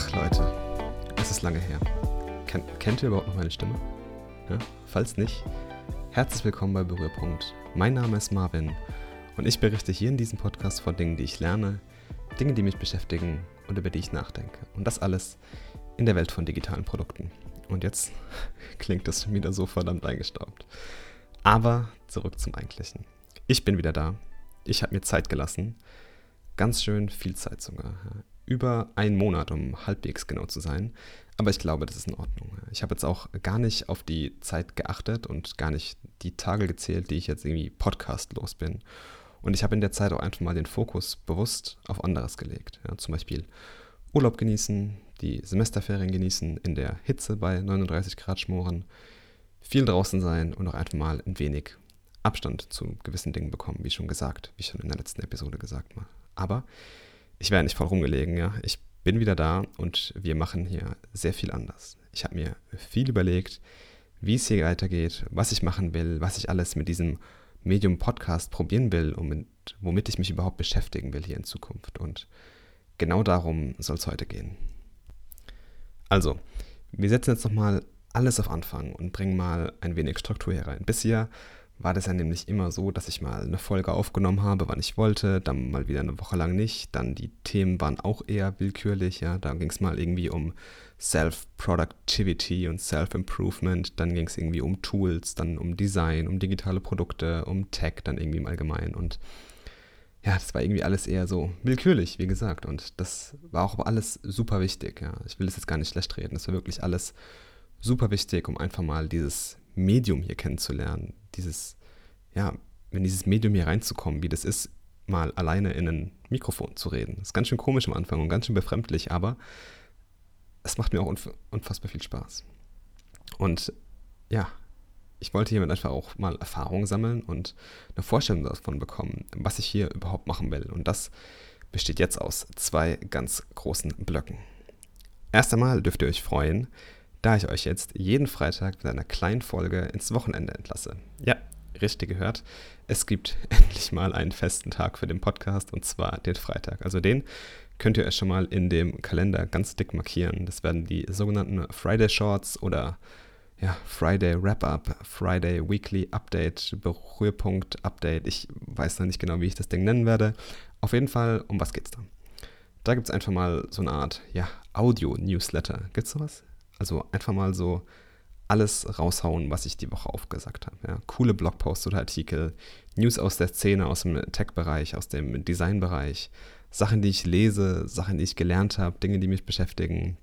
Ach Leute, es ist lange her. Ken kennt ihr überhaupt noch meine Stimme? Ja? Falls nicht, herzlich willkommen bei Berührpunkt. Mein Name ist Marvin und ich berichte hier in diesem Podcast von Dingen, die ich lerne, Dingen, die mich beschäftigen und über die ich nachdenke. Und das alles in der Welt von digitalen Produkten. Und jetzt klingt das schon wieder so verdammt eingestaubt. Aber zurück zum Eigentlichen. Ich bin wieder da. Ich habe mir Zeit gelassen. Ganz schön viel Zeit sogar über einen Monat, um halbwegs genau zu sein. Aber ich glaube, das ist in Ordnung. Ich habe jetzt auch gar nicht auf die Zeit geachtet und gar nicht die Tage gezählt, die ich jetzt irgendwie podcastlos bin. Und ich habe in der Zeit auch einfach mal den Fokus bewusst auf anderes gelegt. Ja, zum Beispiel Urlaub genießen, die Semesterferien genießen, in der Hitze bei 39 Grad schmoren, viel draußen sein und auch einfach mal ein wenig Abstand zu gewissen Dingen bekommen, wie schon gesagt, wie schon in der letzten Episode gesagt mal. Aber ich wäre nicht voll rumgelegen, ja. Ich bin wieder da und wir machen hier sehr viel anders. Ich habe mir viel überlegt, wie es hier weitergeht, was ich machen will, was ich alles mit diesem Medium Podcast probieren will und mit, womit ich mich überhaupt beschäftigen will hier in Zukunft. Und genau darum soll es heute gehen. Also, wir setzen jetzt nochmal alles auf Anfang und bringen mal ein wenig Struktur hier rein. Bisher war das ja nämlich immer so, dass ich mal eine Folge aufgenommen habe, wann ich wollte, dann mal wieder eine Woche lang nicht. Dann die Themen waren auch eher willkürlich, ja. Da ging es mal irgendwie um Self-Productivity und Self-Improvement, dann ging es irgendwie um Tools, dann um Design, um digitale Produkte, um Tech dann irgendwie im Allgemeinen. Und ja, das war irgendwie alles eher so willkürlich, wie gesagt. Und das war auch alles super wichtig, ja. Ich will das jetzt gar nicht schlecht reden. Das war wirklich alles super wichtig, um einfach mal dieses Medium hier kennenzulernen, dieses, ja, in dieses Medium hier reinzukommen, wie das ist, mal alleine in ein Mikrofon zu reden. Das ist ganz schön komisch am Anfang und ganz schön befremdlich, aber es macht mir auch unfassbar viel Spaß. Und ja, ich wollte hiermit einfach auch mal Erfahrung sammeln und eine Vorstellung davon bekommen, was ich hier überhaupt machen will. Und das besteht jetzt aus zwei ganz großen Blöcken. Erst einmal dürft ihr euch freuen, da ich euch jetzt jeden Freitag mit einer kleinen Folge ins Wochenende entlasse. Ja, richtig gehört. Es gibt endlich mal einen festen Tag für den Podcast und zwar den Freitag. Also den könnt ihr euch schon mal in dem Kalender ganz dick markieren. Das werden die sogenannten Friday Shorts oder ja, Friday Wrap-Up, Friday Weekly Update, Berührpunkt Update. Ich weiß noch nicht genau, wie ich das Ding nennen werde. Auf jeden Fall, um was geht's da? Da gibt es einfach mal so eine Art, ja, Audio-Newsletter. Gibt's sowas? Also einfach mal so alles raushauen, was ich die Woche aufgesagt habe. Ja. Coole Blogposts oder Artikel, News aus der Szene, aus dem Tech-Bereich, aus dem Design-Bereich, Sachen, die ich lese, Sachen, die ich gelernt habe, Dinge, die mich beschäftigen,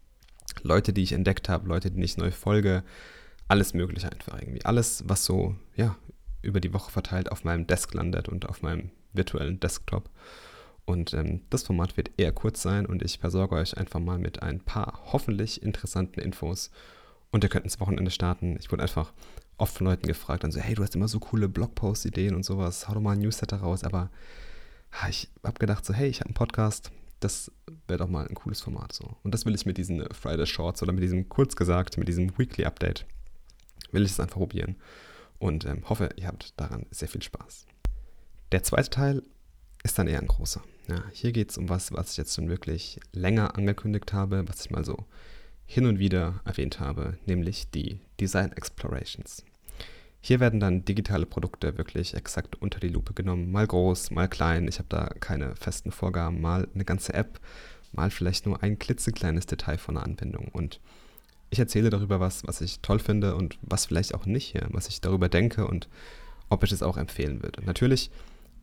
Leute, die ich entdeckt habe, Leute, die ich neu folge, alles Mögliche einfach irgendwie. Alles, was so, ja, über die Woche verteilt auf meinem Desk landet und auf meinem virtuellen Desktop. Und ähm, das Format wird eher kurz sein und ich versorge euch einfach mal mit ein paar hoffentlich interessanten Infos. Und ihr könnt ins Wochenende starten. Ich wurde einfach oft von Leuten gefragt, dann so, hey, du hast immer so coole Blogpost-Ideen und sowas, hau doch mal ein Newsletter raus. Aber ich habe gedacht so, hey, ich habe einen Podcast, das wäre doch mal ein cooles Format so. Und das will ich mit diesen Friday Shorts oder mit diesem, kurz gesagt, mit diesem Weekly Update, will ich es einfach probieren. Und ähm, hoffe, ihr habt daran sehr viel Spaß. Der zweite Teil ist dann eher ein großer. Ja, hier geht es um was, was ich jetzt schon wirklich länger angekündigt habe, was ich mal so hin und wieder erwähnt habe, nämlich die Design Explorations. Hier werden dann digitale Produkte wirklich exakt unter die Lupe genommen, mal groß, mal klein. Ich habe da keine festen Vorgaben, mal eine ganze App, mal vielleicht nur ein klitzekleines Detail von einer Anwendung. Und ich erzähle darüber was, was ich toll finde und was vielleicht auch nicht, was ich darüber denke und ob ich es auch empfehlen würde. Natürlich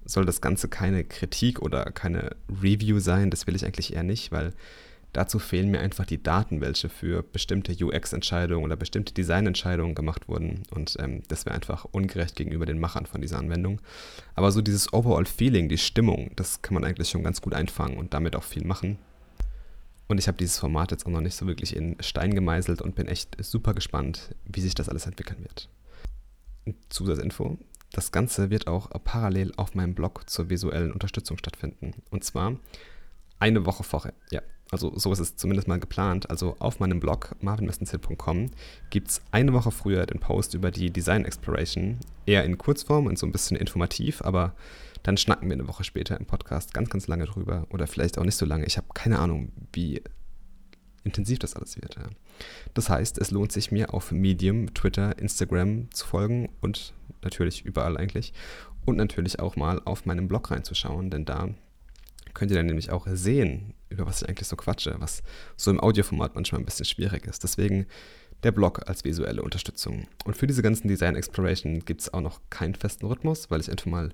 soll das Ganze keine Kritik oder keine Review sein. Das will ich eigentlich eher nicht, weil dazu fehlen mir einfach die Daten, welche für bestimmte UX-Entscheidungen oder bestimmte Designentscheidungen gemacht wurden. Und ähm, das wäre einfach ungerecht gegenüber den Machern von dieser Anwendung. Aber so dieses Overall-Feeling, die Stimmung, das kann man eigentlich schon ganz gut einfangen und damit auch viel machen. Und ich habe dieses Format jetzt auch noch nicht so wirklich in Stein gemeißelt und bin echt super gespannt, wie sich das alles entwickeln wird. Zusatzinfo, das Ganze wird auch parallel auf meinem Blog zur visuellen Unterstützung stattfinden. Und zwar eine Woche vorher. Ja, also so ist es zumindest mal geplant. Also auf meinem Blog marvinwestenzell.com gibt es eine Woche früher den Post über die Design Exploration. Eher in Kurzform und so ein bisschen informativ, aber dann schnacken wir eine Woche später im Podcast ganz, ganz lange drüber. Oder vielleicht auch nicht so lange. Ich habe keine Ahnung, wie intensiv das alles wird. Ja. Das heißt, es lohnt sich mir auf Medium, Twitter, Instagram zu folgen und natürlich überall eigentlich und natürlich auch mal auf meinem Blog reinzuschauen, denn da könnt ihr dann nämlich auch sehen, über was ich eigentlich so quatsche, was so im Audioformat manchmal ein bisschen schwierig ist. Deswegen der Blog als visuelle Unterstützung. Und für diese ganzen Design Exploration gibt es auch noch keinen festen Rhythmus, weil ich einfach mal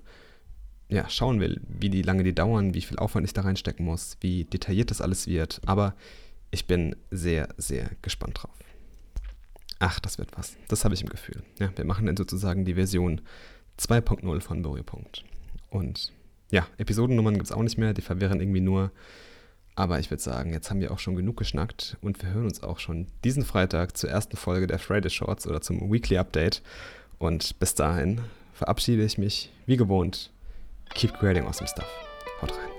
ja, schauen will, wie die lange die dauern, wie viel Aufwand ich da reinstecken muss, wie detailliert das alles wird. Aber ich bin sehr, sehr gespannt drauf. Ach, das wird was. Das habe ich im Gefühl. Ja, wir machen dann sozusagen die Version 2.0 von Berührpunkt. Und ja, Episodennummern gibt es auch nicht mehr, die verwirren irgendwie nur. Aber ich würde sagen, jetzt haben wir auch schon genug geschnackt und wir hören uns auch schon diesen Freitag zur ersten Folge der Friday Shorts oder zum Weekly Update. Und bis dahin verabschiede ich mich wie gewohnt. Keep creating awesome stuff. Haut rein.